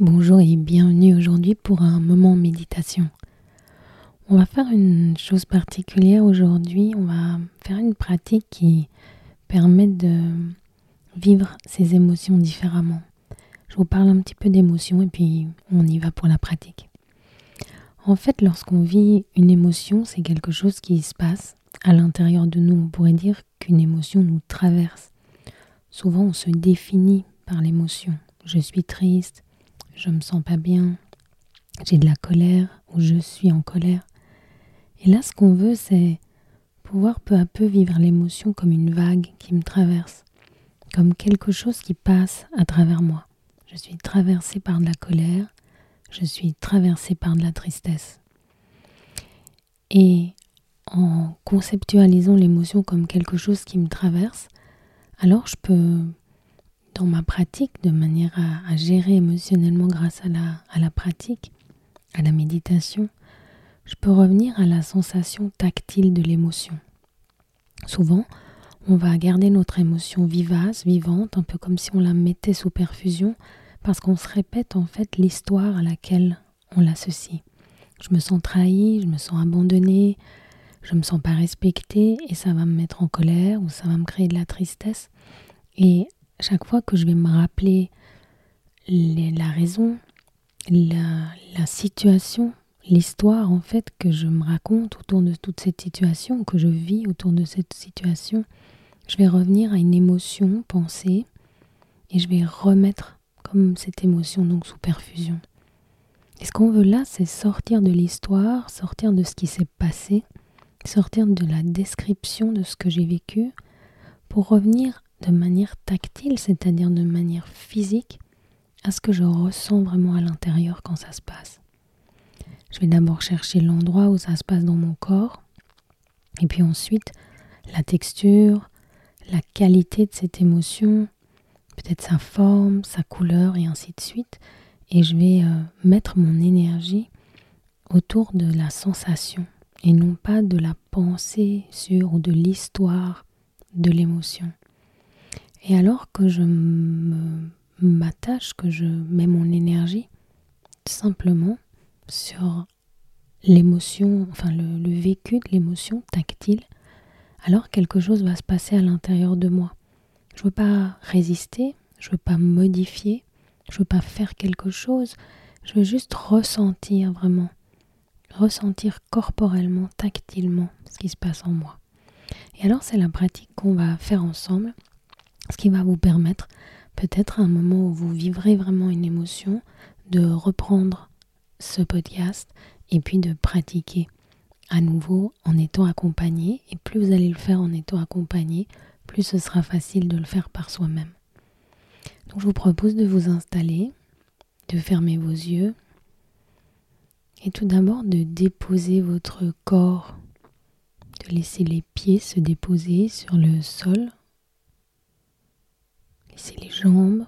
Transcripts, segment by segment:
Bonjour et bienvenue aujourd'hui pour un moment méditation. On va faire une chose particulière aujourd'hui, on va faire une pratique qui permet de vivre ses émotions différemment. Je vous parle un petit peu d'émotions et puis on y va pour la pratique. En fait, lorsqu'on vit une émotion, c'est quelque chose qui se passe à l'intérieur de nous. On pourrait dire qu'une émotion nous traverse. Souvent, on se définit par l'émotion. Je suis triste, je me sens pas bien, j'ai de la colère ou je suis en colère. Et là, ce qu'on veut, c'est pouvoir peu à peu vivre l'émotion comme une vague qui me traverse, comme quelque chose qui passe à travers moi. Je suis traversée par de la colère, je suis traversée par de la tristesse. Et en conceptualisant l'émotion comme quelque chose qui me traverse, alors je peux dans ma pratique, de manière à, gérer émotionnellement grâce à la, à la pratique, à la méditation, je peux revenir à la sensation tactile de l'émotion. Souvent, on va garder notre émotion vivace, vivante, un peu comme si on la mettait sous perfusion, parce qu'on se répète en fait l'histoire à laquelle on l'associe. Je me sens trahi, je me sens abandonné, je me sens pas respecté et ça va me mettre en colère ou ça va me créer de la tristesse. Et chaque fois que je vais me rappeler la raison, la, situation, l'histoire en fait que je me raconte autour de toute cette situation, que je vis autour de cette situation, je vais revenir à une émotion, pensée, et je vais remettre comme cette émotion donc sous perfusion. Et ce qu'on veut là, c'est sortir de l'histoire, sortir de ce qui s'est passé, sortir de la description de ce que j'ai vécu, pour revenir de manière tactile, c'est-à-dire de manière physique, à ce que je ressens vraiment à l'intérieur quand ça se passe. Je vais d'abord chercher l'endroit où ça se passe dans mon corps, et puis ensuite la texture, la qualité de cette émotion, peut-être sa forme, sa couleur, et ainsi de suite. Et je vais euh, mettre mon énergie autour de la sensation et non pas de la pensée sur ou de l'histoire de l'émotion. Et alors que je m'attache, que je mets mon énergie simplement sur l'émotion, enfin le, vécu de l'émotion tactile, alors quelque chose va se passer à l'intérieur de moi. Je ne veux pas résister, je ne veux pas modifier, je ne veux pas faire quelque chose, je veux juste ressentir vraiment, ressentir corporellement, tactilement ce qui se passe en moi. Et alors c'est la pratique qu'on va faire ensemble ce qui va vous permettre peut-être à un moment où vous vivrez vraiment une émotion de reprendre ce podcast et puis de pratiquer à nouveau en étant accompagné. Et plus vous allez le faire en étant accompagné, plus ce sera facile de le faire par soi-même. Donc je vous propose de vous installer, de fermer vos yeux et tout d'abord de déposer votre corps, de laisser les pieds se déposer sur le sol Laissez les jambes,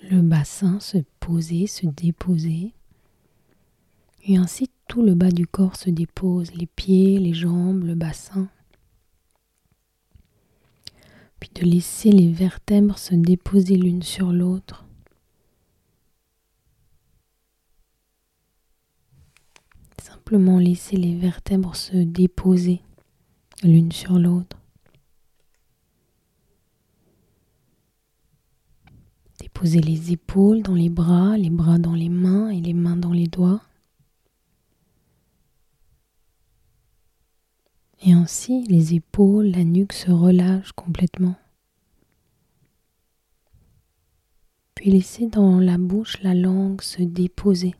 le bassin se poser, se déposer. Et ainsi tout le bas du corps se dépose, les pieds, les jambes, le bassin. Puis de laisser les vertèbres se déposer l'une sur l'autre. Simplement laisser les vertèbres se déposer l'une sur l'autre. Posez les épaules dans les bras, les bras dans les mains et les mains dans les doigts. Et ainsi, les épaules, la nuque se relâchent complètement. Puis laissez dans la bouche la langue se déposer.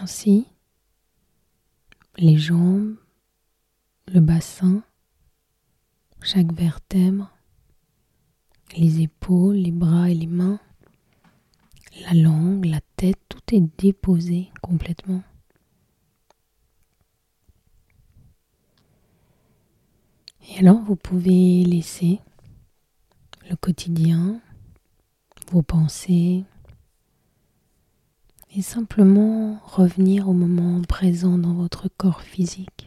Ainsi, les jambes, le bassin, chaque vertèbre, les épaules, les bras et les mains, la langue, la tête, tout est déposé complètement. Et alors vous pouvez laisser le quotidien, vos pensées, et simplement revenir au moment présent dans votre corps physique,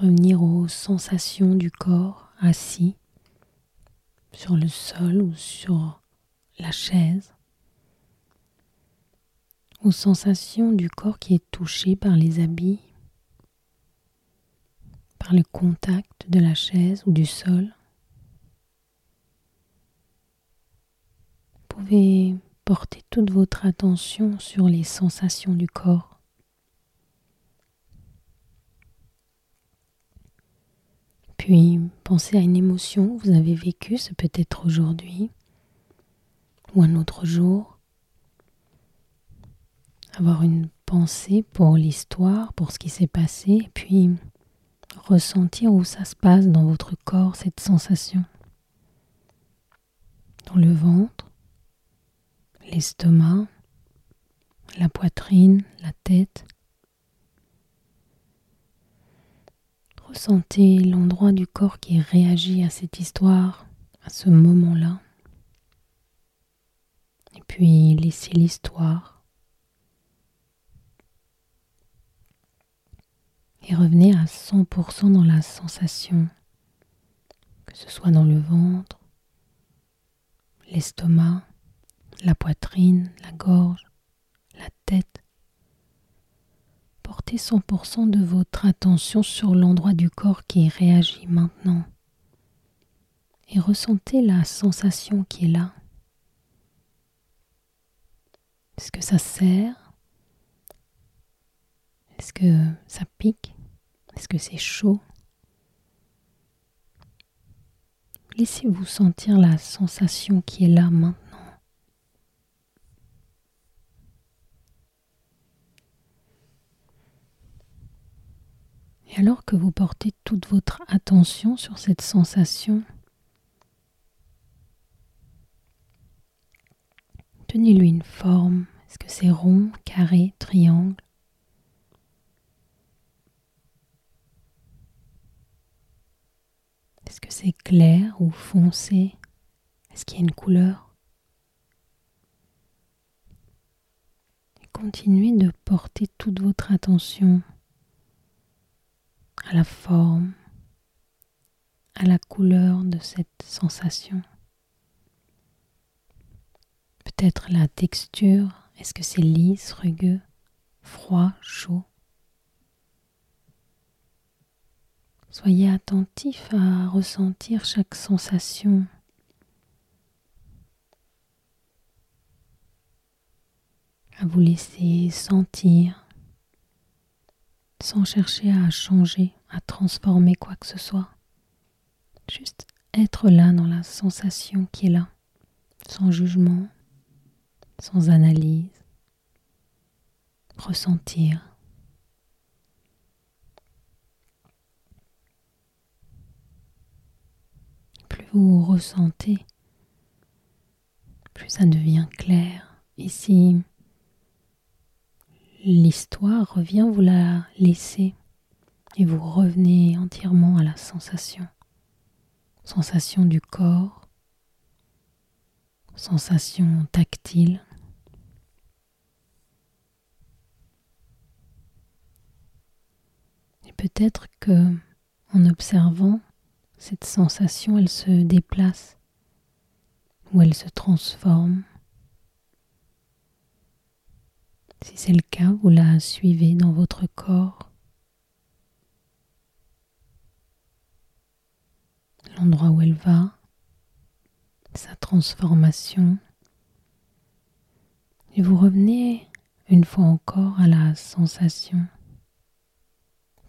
revenir aux sensations du corps assis sur le sol ou sur la chaise, aux sensations du corps qui est touché par les habits, par le contact de la chaise ou du sol. Vous pouvez porter toute votre attention sur les sensations du corps. Puis pensez à une émotion que vous avez vécue, ce peut être aujourd'hui ou un autre jour. Avoir une pensée pour l'histoire, pour ce qui s'est passé, puis ressentir où ça se passe dans votre corps, cette sensation. Dans le ventre, l'estomac, la poitrine, la tête. Ressentez l'endroit du corps qui réagit à cette histoire, à ce moment-là. Et puis laissez l'histoire. Et revenez à 100% dans la sensation, que ce soit dans le ventre, l'estomac, la poitrine, la gorge, la tête. Portez 100% de votre attention sur l'endroit du corps qui réagit maintenant et ressentez la sensation qui est là. Est-ce que ça serre? Est-ce que ça pique? Est-ce que c'est chaud? Laissez-vous sentir la sensation qui est là maintenant. Et alors que vous portez toute votre attention sur cette sensation, tenez-lui une forme. Est-ce que c'est rond, carré, triangle? Est-ce que c'est clair ou foncé? Est-ce qu'il y a une couleur? Continuez de porter toute votre attention à la forme, à la couleur de cette sensation. Peut-être la texture, est-ce que c'est lisse, rugueux, froid, chaud? Soyez attentif à ressentir chaque sensation. À vous laisser sentir sans chercher à changer, à transformer quoi que ce soit. Juste être là dans la sensation qui est là, sans jugement, sans analyse, ressentir. Plus vous ressentez, plus ça devient clair. Ici, l'histoire revient, vous la laissez et vous revenez entièrement à la sensation. Sensation du corps, sensation tactile. Et peut-être que en observant cette sensation, elle se déplace ou elle se transforme Si c'est le cas, vous la suivez dans votre corps, l'endroit où elle va, sa transformation, et vous revenez une fois encore à la sensation,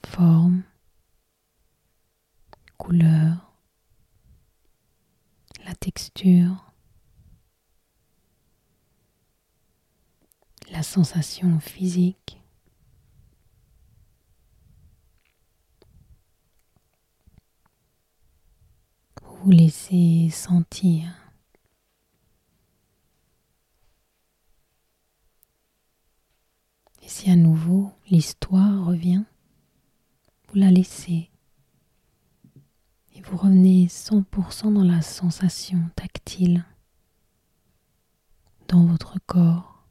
forme, couleur, la texture, la sensation physique. Vous laissez sentir. Et si à nouveau l'histoire revient, vous la laissez et vous revenez 100% dans la sensation tactile dans votre corps.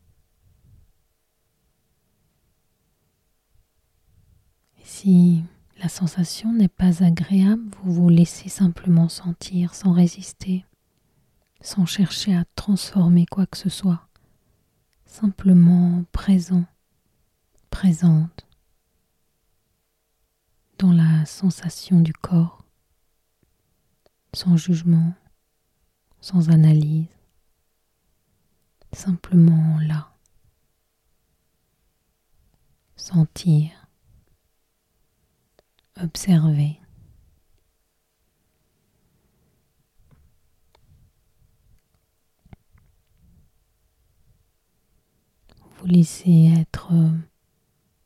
Et si la sensation n'est pas agréable, vous vous laissez simplement sentir sans résister, sans chercher à transformer quoi que ce soit, simplement présent, présente dans la sensation du corps, sans jugement, sans analyse, simplement là, sentir observer. Vous laissez être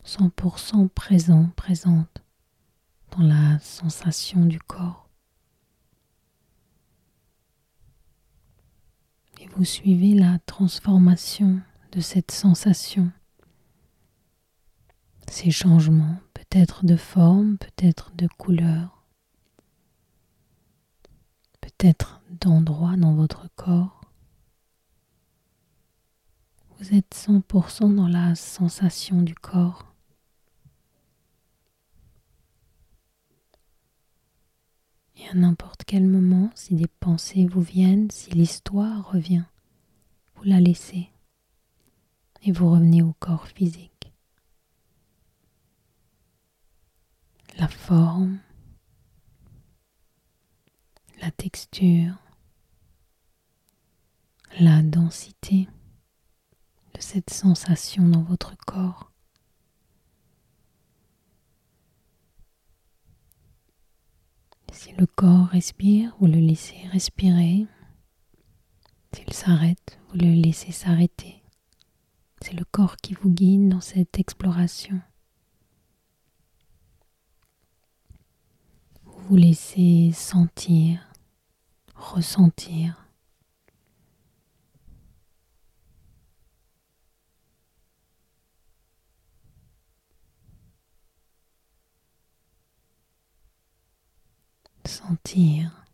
100% présent, présente dans la sensation du corps. Et vous suivez la transformation de cette sensation, ces changements peut-être de forme, peut-être de couleur, peut-être d'endroit dans votre corps. Vous êtes 100% dans la sensation du corps. Et à n'importe quel moment, si des pensées vous viennent, si l'histoire revient, vous la laissez et vous revenez au corps physique. La forme, la texture, la densité de cette sensation dans votre corps. Si le corps respire, vous le laissez respirer. S'il s'arrête, vous le laissez s'arrêter. C'est le corps qui vous guide dans cette exploration. Vous laissez sentir, ressentir. Sentir.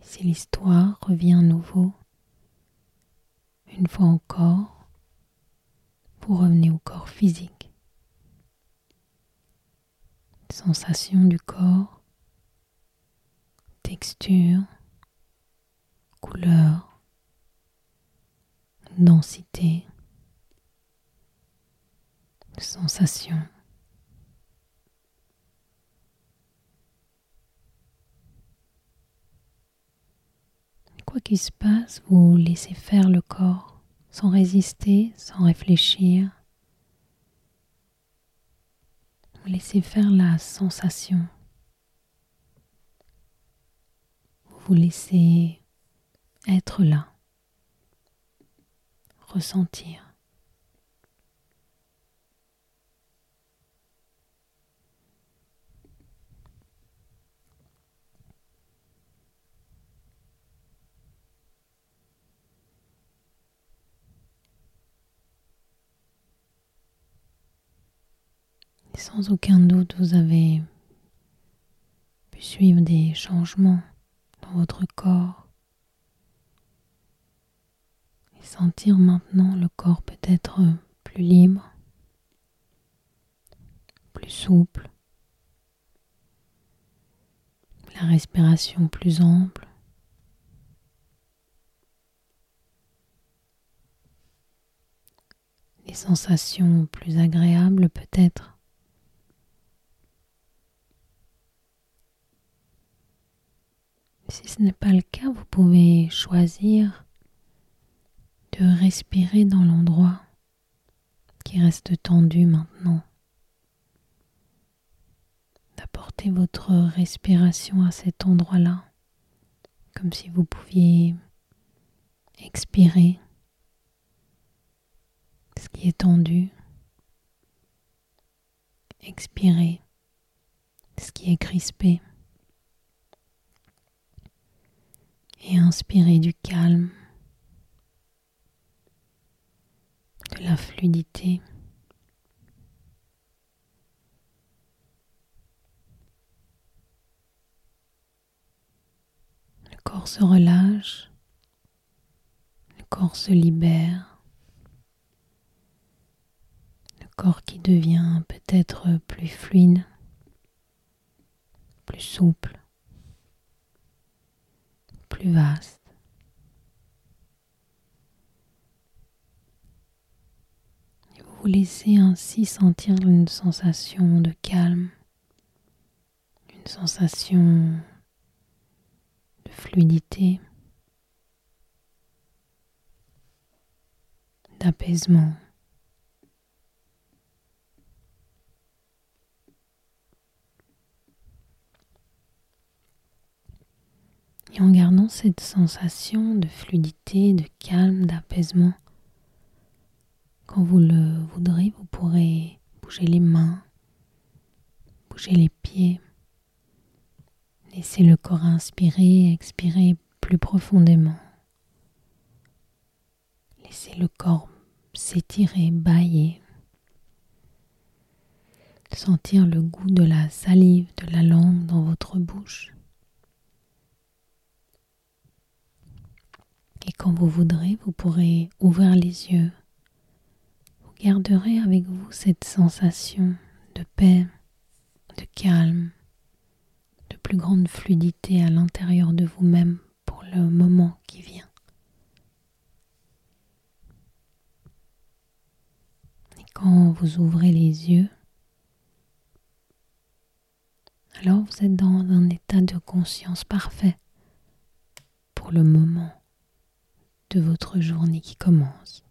Et si l'histoire revient à nouveau, une fois encore, vous revenez au corps physique sensation du corps, texture, couleur, densité, sensation. Quoi qu'il se passe, vous laissez faire le corps sans résister, sans réfléchir. Laissez faire la sensation. Vous vous laissez être là, ressentir. Sans aucun doute, vous avez pu suivre des changements dans votre corps et sentir maintenant le corps peut-être plus libre, plus souple, la respiration plus ample. Les sensations plus agréables peut-être. Si ce n'est pas le cas, vous pouvez choisir de respirer dans l'endroit qui reste tendu maintenant. D'apporter votre respiration à cet endroit-là, comme si vous pouviez expirer ce qui est tendu, expirer ce qui est crispé. Et inspirez du calme, de la fluidité. Le corps se relâche, le corps se libère, le corps qui devient peut-être plus fluide, plus souple plus vaste. vous vous laissez ainsi sentir une sensation de calme, une sensation de fluidité, d'apaisement. Et en gardant cette sensation de fluidité, de calme, d'apaisement, quand vous le voudrez, vous pourrez bouger les mains, bouger les pieds, laisser le corps inspirer, expirer plus profondément. Laissez le corps s'étirer, bailler. Sentir le goût de la salive, de la langue dans votre bouche. Et quand vous voudrez, vous pourrez ouvrir les yeux. Vous garderez avec vous cette sensation de paix, de calme, de plus grande fluidité à l'intérieur de vous-même pour le moment qui vient. Et quand vous ouvrez les yeux, alors vous êtes dans un état de conscience parfait pour le moment de votre journée qui commence.